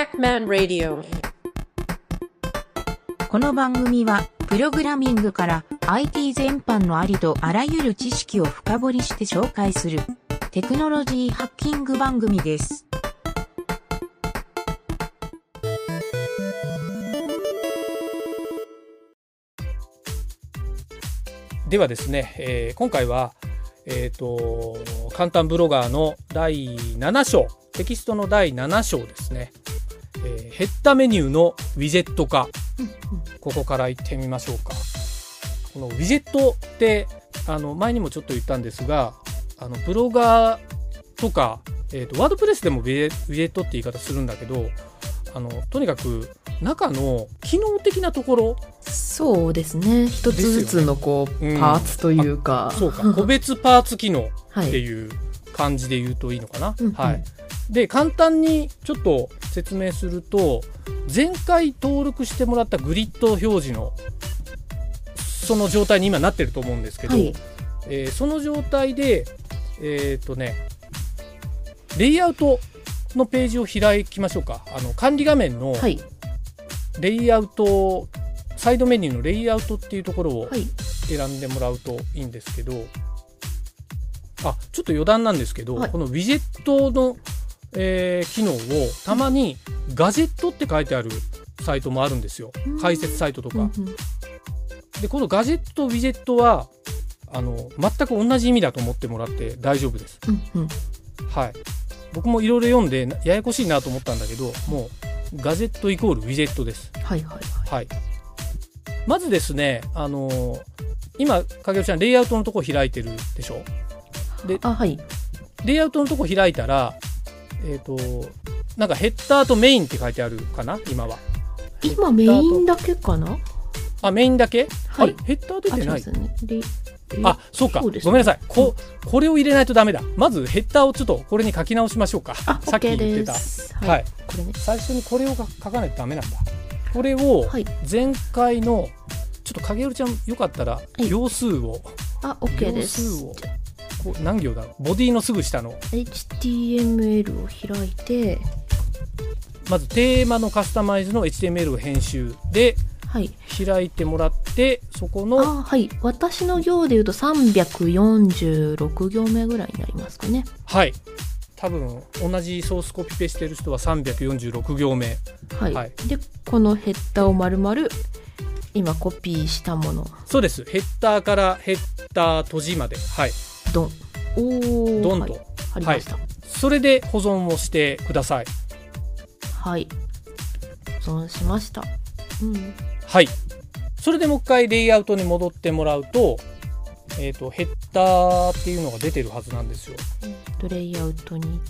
Pac-Man Radio この番組は、プログラミングから IT 全般のありとあらゆる知識を深掘りして紹介するテクノロジーハッキング番組です。ではですね、えー今回は、えー、と簡単ブロガーの第7章テキストの第7章ですね、えーヘッダメニューのウィジェット化ここから行ってみましょうか。このウィジェットってあの前にもちょっと言ったんですがあのブロガーとか、えー、とワードプレスでもウィジェットって言い方するんだけどあのとにかく中の機能的なところ。そうですね。一つずつのこう、うんパーツというか。そうか。個別パーツ機能はいっていう 感じで言うといいのかな。はい、で簡単にちょっと説明すると前回登録してもらったグリッド表示のその状態に今なってると思うんですけど、はい。えーその状態でえっ、とねレイアウトのページを開きましょうか。あの管理画面のはい。レイアウト、サイドメニューのレイアウトっていうところをはい。選んでもらうといいんですけど。あちょっと余談なんですけど、はい。このウィジェットの、えー機能をたまにガジェットって書いてあるサイトもあるんですよ。うん。解説サイトとか、でこのガジェットウィジェットはあの全く同じ意味だと思ってもらって大丈夫です。はい。僕もいろいろ読んでなややこしいなと思ったんだけどもうガジェットイコールウィジェットです。はいはいはい。まずですね、あのー今、影尾ちゃん、レイアウトのとこ開いてるでしょ？であはい。レイアウトのとこ開いたら、えっ、と、なんかヘッダーとメインって書いてあるかな？今は。今メインだけかな？あ、メインだけ、はい。ヘッダー出あてない？あ、そうか。そうですごめんなさい。こ、これを入れないとダメだ。まずヘッダーをちょっとこれに書き直しましょうか。あさっき言ってた。はい。はい。これね。最初にこれを書かないとダメなんだ。これをはい。前回の、ちょっと影尾ちゃんよかったらい。行数を、あ OK です。を。こう何行だ？ボディのすぐ下の。HTML を開いて。まずテーマのカスタマイズの HTML を編集ではい。開いてもらってそこのあはい。私の行で言うと346行目ぐらいになりますかね。はい。多分同じソースコピペしてる人は346行目。はい、はい。でこのヘッダーを丸々今コピーしたもの。そうです。ヘッダーからヘッダー閉じまで。はいドンおードンとはい、貼りました。それで保存をしてください。はい、保存しました。うん。はい。それでもう一回レイアウトに戻ってもらうと,、えー、とヘッダーっていうのが出てるはずなんですよ。とレイアウトに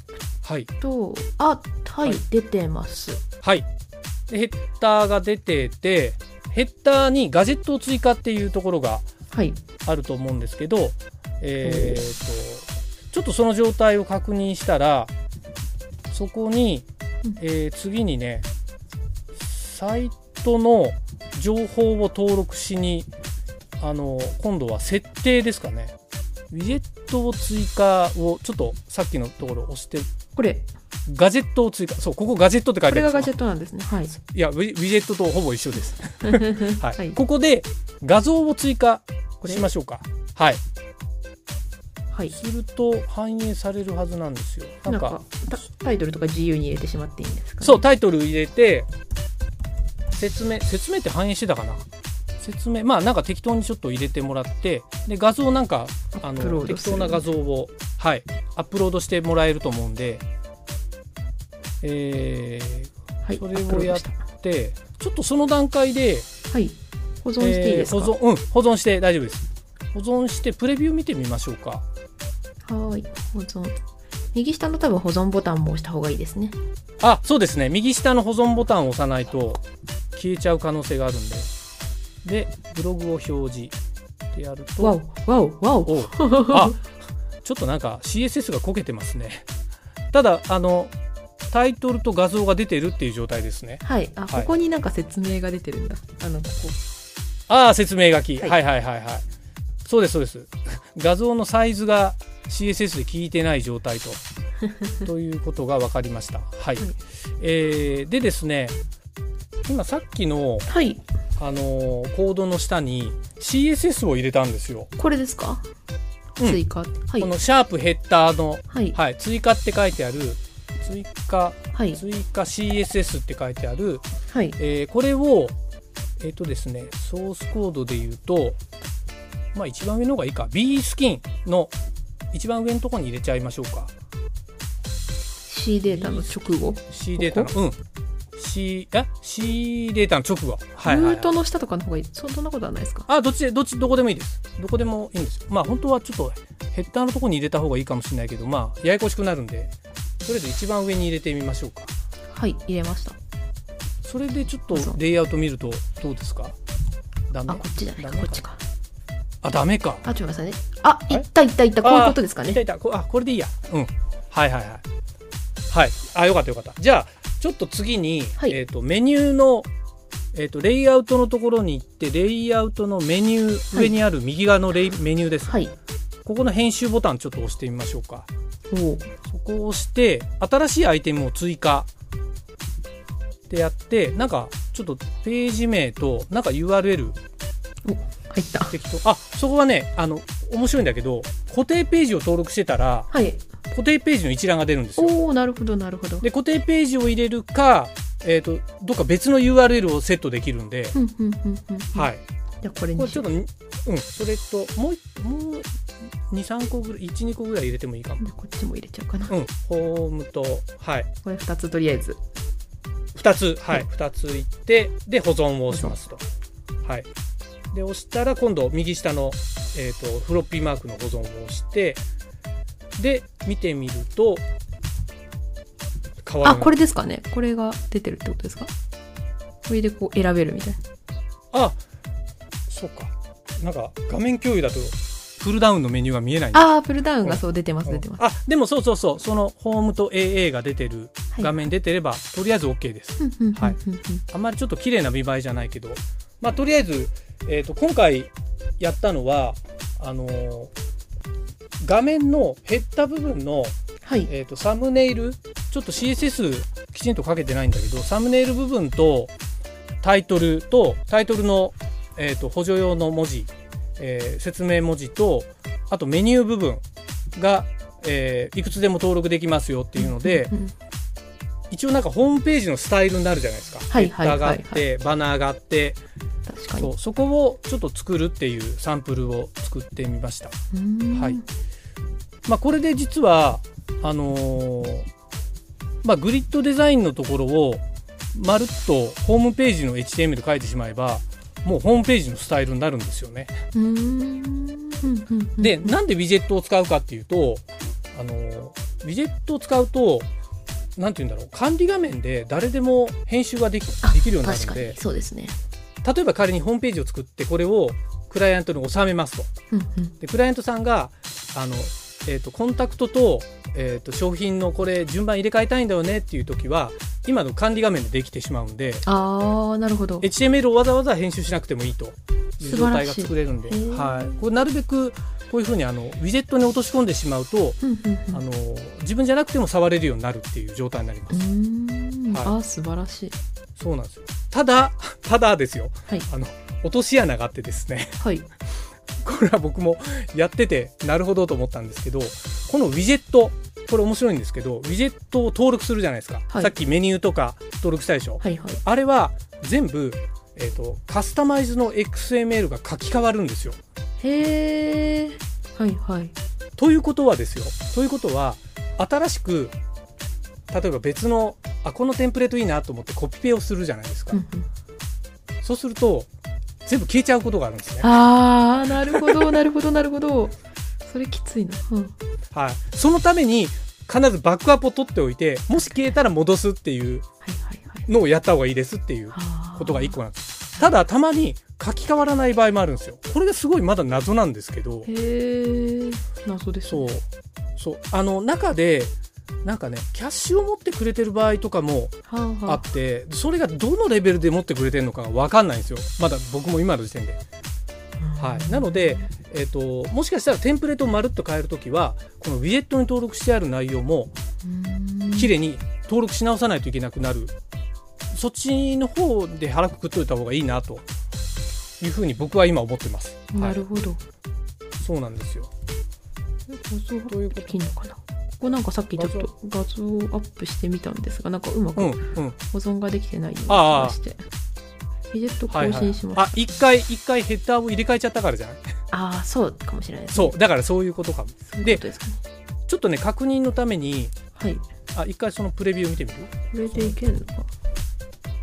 はい行くとあはい、はい。出てます。はい。でヘッダーが出てて、ヘッダーにガジェットを追加っていうところがはい。あると思うんですけど、えー、と、ちょっとその状態を確認したら、そこにうん、えー次にね、サイトの情報を登録しに、あの、今度は設定ですかね。ウィジェットを追加を、ちょっとさっきのところ押して、これガジェットを追加、そう、ここガジェットって書いてあるこれがガジェットなんですねはいいやウィウィジェットとほぼ一緒です。はいはいここで画像を追加しましょうか。はい。はいすると反映されるはずなんですよ。なんんかタタイトルとか自由に入れてしまっていいんですか、ね、そうタイトル入れて説明説明って反映してたかな？説明まあなんか適当にちょっと入れてもらってで画像なんかあの適当な画像をはいアップロードしてもらえると思うんで、えはいそれをアップロードした。ーでちょっとその段階ではい。保存していいですか、えー保存うん保存して大丈夫です。保存してプレビュー見てみましょうかはーい保存。右下の多分保存ボタンも押した方がいいですね。あそうですね。右下の保存ボタンを押さないと消えちゃう可能性があるんで。でブログを表示。ってやるとわおわおわお。あちょっとなんか CSS がこけてますね。ただあのタイトルと画像が出てるっていう状態ですね。はい。あ、はい。ここになんか説明が出てるんだ。あのここ。ああ説明書き、は、はいいはいはいはい。そうですそうです。画像のサイズが CSS で効いてない状態と ということが分かりました。はい。はいえーでですね、今さっきの、はい。あのーコードの下に CSS を入れたんですよ。これですか、うん追加。はいこ。のシャープヘッダーの、はい。はい、追加って書いてある、追加、はい。追加 CSS って書いてある、はい。えーこれを、えっ、とですね、ソースコードで言うと、まあ一番上の方がいいか、B スキンの一番上のところに入れちゃいましょうか。C データの直後？C データの、うん。C、え ?C データの直後。はいはい、はい。ルートの下とかの方がいい。そそんなことはないですか？あ、どっちで、どっち、どこでもいいです。どこでもいいんですよ。まあ本当はちょっとヘッダーのところに入れた方がいいかもしれないけど、まあややこしくなるんで、とりあえず一番上に入れてみましょうか。はい。入れました。それでちょっとレイアウト見るとどうですか？ダメ？あ、こっちじゃないこっちか。あ、ダメか。あ、ちょっと待ってくださいね。あ、えいったいったいった。こういうことですかね。いたいた。こあ、これでいいや。うん。はいはいはい。はい。あ、よかったよかった。じゃあ、ちょっと次に、はいえっ、と、メニューの、えっ、と、レイアウトのところに行って、レイアウトのメニュー、はい上にある右側のレイメニューです。はい。ここの編集ボタンちょっと押してみましょうか。そこを押して、新しいアイテムを追加。ってやって、なんか、ちょっとページ名と、なんか URL 入った。適当。あ、そこはね、あの、面白いんだけど、固定ページを登録してたら、はい。固定ページの一覧が出るんですよ。おおなるほど、なるほど。で、固定ページを入れるか、えっ、と、どっか別の URL をセットできるんで。はいい。じゃあ、これにちょっとに、うん、それと、もう一、もう、2、3個ぐらい、1、2個ぐらい入れてもいいかも。こっちも入れちゃうかな。うん、ホームと、はい。これ二つとりあえず。2つ、ははいい、2ついって、で、保存を押しますと。はい。で、押したら、今度、右下の、えっ、と、フロッピーマークの保存を押して、で、見てみると、変わあ、る。これですかね。これが出てるってことですか？これでこう選べるみたいな。あそうか。なんか画面共有だとプルダウンのメニューが見えないんあー、プルダウンがそう出てます、うん。出てます。あでもそうそうそう。そのホームと AA が出てるはい。画面出てれば、とりあえず OK です。はい。あんまりちょっと綺麗な見栄えじゃないけどまあとりあえず、えー、と今回やったのはあのー画面のヘッダ部分の、はい。えー、とサムネイルちょっと CSS きちんとかけてないんだけどサムネイル部分とタイトルとタイトルの、えー、と補助用の文字、えー説明文字とあとメニュー部分が、えーいくつでも登録できますよっていうので、一応なんかホームページのスタイルになるじゃないですか、はいはいヘッダーがあっはいて、バナーがあって。確かに。そうそこをちょっと作るっていうサンプルを作ってみました。はい。まあ、これで実はあのーまあ、グリッドデザインのところをまるっとホームページの HTML 書いてしまえばもうホームページのスタイルになるんですよね。でなんでウィジェットを使うかっていうと、あのーウィジェットを使うとなんて言うんだろう。管理画面で誰でも編集ができあできるようになるのでそうですね。例えば仮にホームページを作ってこれをクライアントに収めますと。うんうん。でクライアントさんがあの、えー、とコンタクトと,、えー、と商品のこれ順番入れ替えたいんだよねっていう時は今の管理画面でできてしまうんで。ああなるほど。HTML をわざわざ編集しなくてもいいという状態が作れるんで、はい、これなるべくこういうふうにあのウィジェットに落とし込んでしまうと、あの自分じゃなくても触れるようになるっていう状態になります。はい。あー素晴らしい。そうなんですよ。ただただですよ。はい。あの落とし穴があってですね。はい。これは僕もやっててなるほどと思ったんですけどこのウィジェットこれ面白いんですけどウィジェットを登録するじゃないですか、はい。さっきメニューとか登録したでしょ、はいはい。あれは全部、えー、とカスタマイズの XML が書き換わるんですよへえ。はいはい。ということはですよということは新しく例えば別のあこのテンプレートいいなと思ってコピペをするじゃないですか、うんうんそうすると全部消えちゃうことがあるんですねああなるほどなるほどなるほど。それきついな。うんはい、そのために必ずバックアップを取っておいてもし消えたら戻すっていう。のをやった方がいいですっていうことが1個なんですただたまに書き換わらない場合もあるんですよ。これがすごいまだ謎なんですけど。へえ。謎ですそう。ね。そう。あの中でなんかねキャッシュを持ってくれてる場合とかもはあはあ。ってそれがどのレベルで持ってくれてるのかが分かんないんですよ。まだ僕も今の時点で。あ。はい、なので、えっともしかしたらテンプレートをまるっと変えるときはこのウィジェットに登録してある内容もうん。綺麗に登録し直さないといけなくなるそっちの方で腹くくっといた方がいいなというふうに僕は今思ってます。なるほど。はい、そうなんですよ。画像アップできんのかなここなんかさっきちょっと画像アップしてみたんですが、なんかうまくうん保うん。存ができてないような気がして。ウィジェット更はいはい新し。ます。あ一回一回ヘッダーを入れ替えちゃったからじゃない？ああ、そうかもしれないですね。そうだからそういうことかも。ですかね。ちょっとね確認のためにはい。こあ一回そのプレビュー見てみる？れでいけるのか。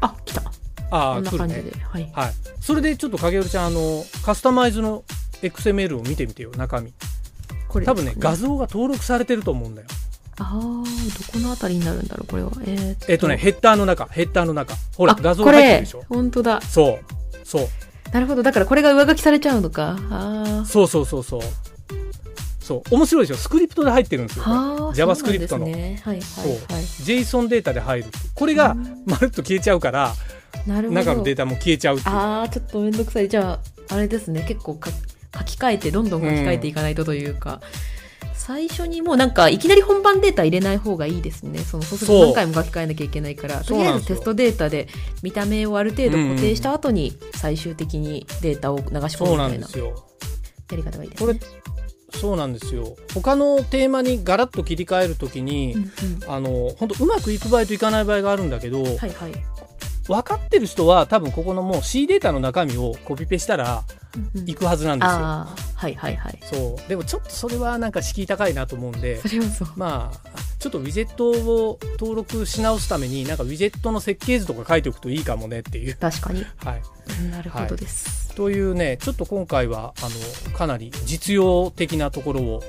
あ、来た。ああこんな感じで。ね。はい。はい。それでちょっと影織ちゃんあのカスタマイズの XML を見てみてよ中身。これ多分ね画像。像が登録されてると思うんだよ。ああ、どこのあたりになるんだろう、これは。えー、えっとねヘッダーの中ヘッダーの中ほらあ画像これ入ってるでしょ。本当だ。そうそうなるほど。だからこれが上書きされちゃうのか。あそうそうそうそう。そう面白いでしょスクリプトで入ってるんですよ。JavaScript のね。はい。JSON データで入るこれがうんまるっと消えちゃうからなるほど。中のデータも消えちゃうああ、ちょっとめんどくさい。じゃあ、あれですね。結構か書き換えて、どんどん書き換えていかないとというか。最初にもうなんかいきなり本番データ入れない方がいいですね。そのそうすると何回も書き換えなきゃいけないから、とりあえずテストデータで見た目をある程度固定した後に最終的にデータを流し込むみたいなやり方がいいですこねれ。そうなんですよ他のテーマにガラッと切り替えるときに、うんうんあの本当うまくいく場合といかない場合があるんだけど、はいはい。分かってる人は多分ここのもう C データの中身をコピペしたらうんうんいくはずなんですよ、ああ、はいはいはい。そうでもちょっとそれはなんか敷居高いなと思うんで。まあちょっとウィジェットを登録し直すためになんかウィジェットの設計図とか書いておくといいかもねっていう確かに。はいなるほどです。というねちょっと今回はあのかなり実用的なところを、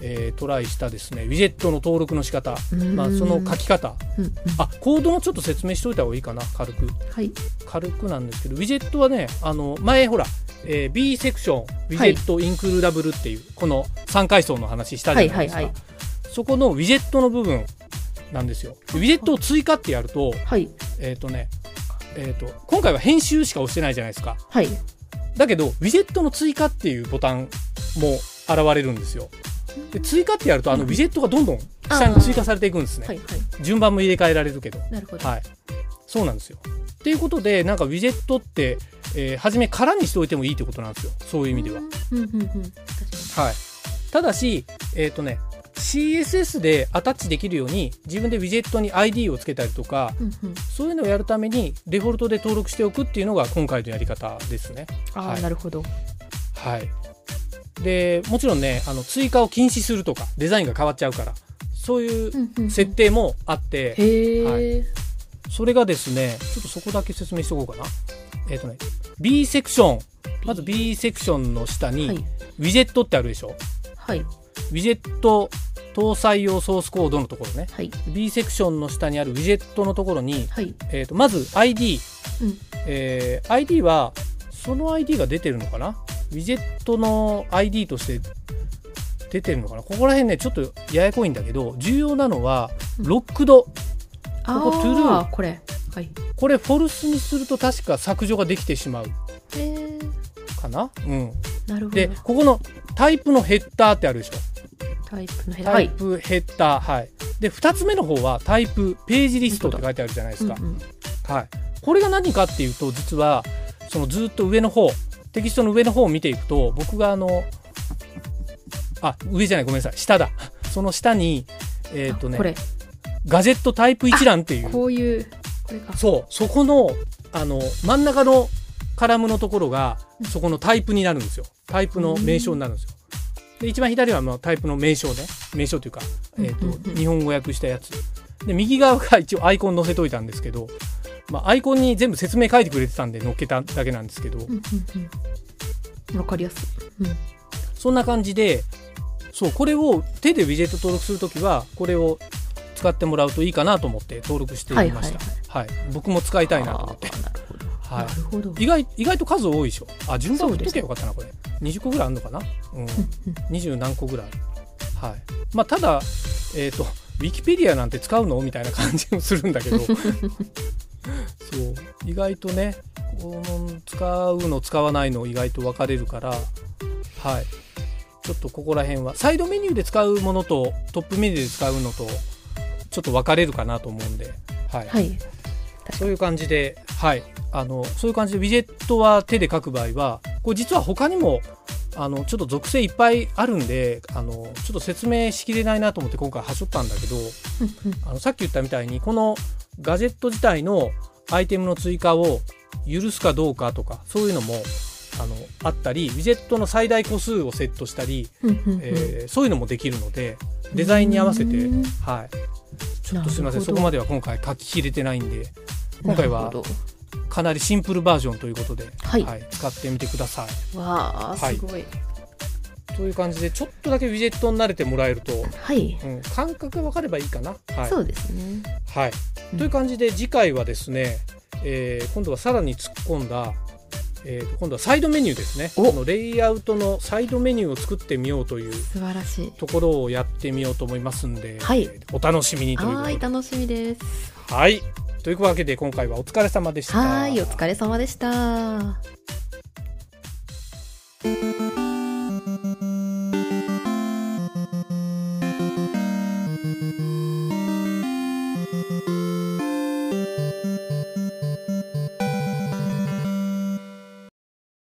えートライしたですねウィジェットの登録の仕方、うん。まあ、その書き方。うんうん。あコードもちょっと説明しといた方がいいかな軽く。はい。軽くなんですけどウィジェットはねあの前ほら、えー B セクションウィジェットインクルーダブルっていう、この3階層の話したじゃないですか、はいはいはそこのウィジェットの部分なんですよ。ウィジェットを追加ってやるとはい。えっ、とねえー、と今回は編集しか押してないじゃないですか。はい。だけどウィジェットの追加っていうボタンも現れるんですよで追加ってやるとあのウィジェットがどんどん下に追加されていくんですね、はいはい。順番も入れ替えられるけど。なるほど。はい。そうなんですよ。っていうことでなんかウィジェットって、えー初め空にしておいてもいいってことなんですよ。そういう意味では、うんうんうん。はい。ただしえっ、とね CSS でアタッチできるように自分でウィジェットに ID をつけたりとかうんうん。そういうのをやるためにデフォルトで登録しておくっていうのが今回のやり方ですね。ああ、はい。なるほど。はいでもちろんねあの追加を禁止するとかデザインが変わっちゃうからそういう設定もあって、はそれがですねちょっとそこだけ説明しておこうかな。えっ、とね B セクション。まず B セクションの下に、はい。ウィジェットってあるでしょ？はい。ウィジェット搭載用ソースコードのところね。はい。B セクションの下にあるウィジェットのところに、はい。えー、とまず ID、うん。えー ID はその ID が出てるのかな？ウィジェットの ID として出てるのかな？ここら辺ねちょっとややこいんだけど重要なのはうん。ロックド、あここ true あ、これ。はい。これフォルスにすると確か削除ができてしまう。かな、うん、なるほど。でここのタイプのヘッダーってあるでしょ？タイプのヘはい。タイプヘッダーはい。で2つ目の方はタイプページリストって書いてあるじゃないですか、うんうん。はい、これが何かっていうと実はそのずっと上の方テキストの上の方を見ていくと僕があのあ上じゃないごめんなさい。下だ。その下にえっ、とねあこれ、ガジェットタイプ一覧っていう。こういう、これか。そう。そこのあの真ん中のカラムのところがうん。そこのタイプになるんですよ。タイプの名称になるんですよ。で一番左はまあタイプの名称ね。名称というか、えーと日本語訳したやつ。で右側が一応アイコン載せといたんですけど、まあ、アイコンに全部説明書いてくれてたんで載っけただけなんですけど、うんうんうん。わかりやすい。うん。そんな感じでそうこれを手でウィジェット登録するときはこれを使ってもらうといいかなと思って登録してみました、はい僕も使いたいなと思って。はい。意外意外と数多いでしょ。あ順番振っときゃよかったなこれ。20個ぐらいあるのかな？うん。うん20何個ぐらい。あるはい。まあただえっ、とウィキペディアなんて使うの？みたいな感じもするんだけど そう。意外とねこの使うの使わないの意外と分かれるからはい。ちょっとここら辺は。サイドメニューで使うものとトップメニューで使うのとちょっと分かれるかなと思うんで、はい。はい。そういう感じで、はい、あのそういう感じでウィジェットは手で書く場合はこれ実は他にもあのちょっと属性いっぱいあるんであのちょっと説明しきれないなと思って今回はしょったんだけどあのさっき言ったみたいにこのガジェット自体のアイテムの追加を許すかどうかとかそういうのもあのあったりウィジェットの最大個数をセットしたり、えーそういうのもできるのでデザインに合わせて、うんはい、ちょっとすみませんそこまでは今回書ききれてないんで今回はかなりシンプルバージョンということで、はい。使ってみてください。どわあはい。すごい。という感じでちょっとだけウィジェットに慣れてもらえると、はい。うん、感覚が分かればいいかな。はいそうですね。はい、うんという感じで次回はですね、えー今度はさらに突っ込んだ、えーと今度はサイドメニューですねおこのレイアウトのサイドメニューを作ってみようという素晴らしい。ところをやってみようと思いますんで、はいえーお楽しみにというはーい、楽しみです。はいというわけで今回はお疲れ様でした。はーい、お疲れ様でした。